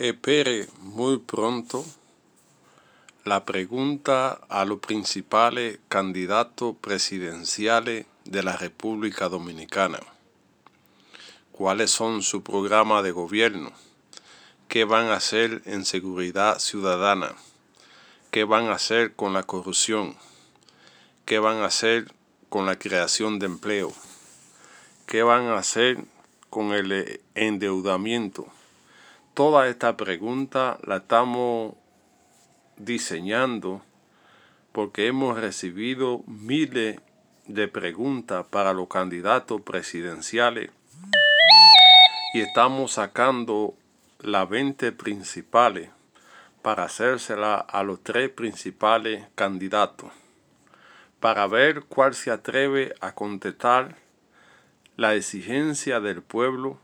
Espere muy pronto la pregunta a los principales candidatos presidenciales de la República Dominicana. ¿Cuáles son su programa de gobierno? ¿Qué van a hacer en seguridad ciudadana? ¿Qué van a hacer con la corrupción? ¿Qué van a hacer con la creación de empleo? ¿Qué van a hacer con el endeudamiento? Toda esta pregunta la estamos diseñando porque hemos recibido miles de preguntas para los candidatos presidenciales y estamos sacando las 20 principales para hacérsela a los tres principales candidatos para ver cuál se atreve a contestar la exigencia del pueblo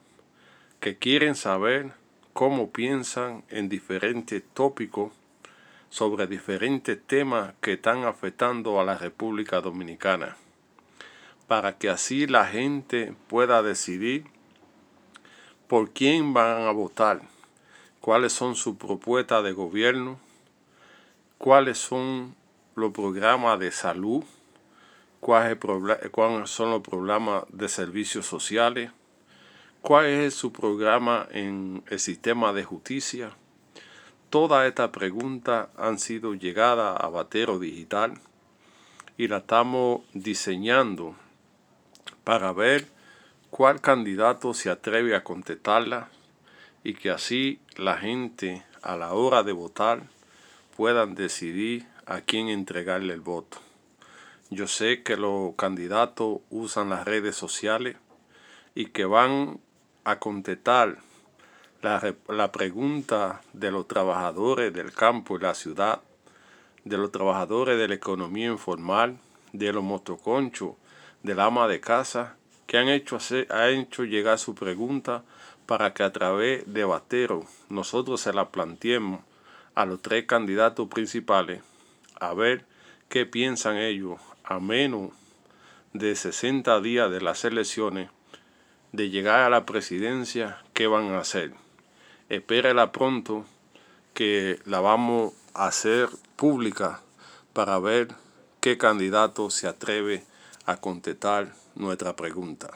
que quieren saber cómo piensan en diferentes tópicos sobre diferentes temas que están afectando a la República Dominicana, para que así la gente pueda decidir por quién van a votar, cuáles son sus propuestas de gobierno, cuáles son los programas de salud, cuáles son los programas de servicios sociales, cuál es su programa en el sistema de justicia. Todas estas preguntas han sido llegadas a Batero Digital y la estamos diseñando para ver cuál candidato se atreve a contestarla y que así la gente a la hora de votar puedan decidir a quién entregarle el voto. Yo sé que los candidatos usan las redes sociales y que van a contestar la, la, pregunta de los trabajadores del campo y la ciudad, de los trabajadores de la economía informal, de los motoconchos, del ama de casa, que han hecho, han hecho llegar su pregunta para que a través de Batero nosotros se la planteemos a los tres candidatos principales a ver qué piensan ellos a menos de 60 días de las elecciones de llegar a la presidencia, ¿qué van a hacer? Espérela pronto que la vamos a hacer pública para ver qué candidato se atreve a contestar nuestra pregunta.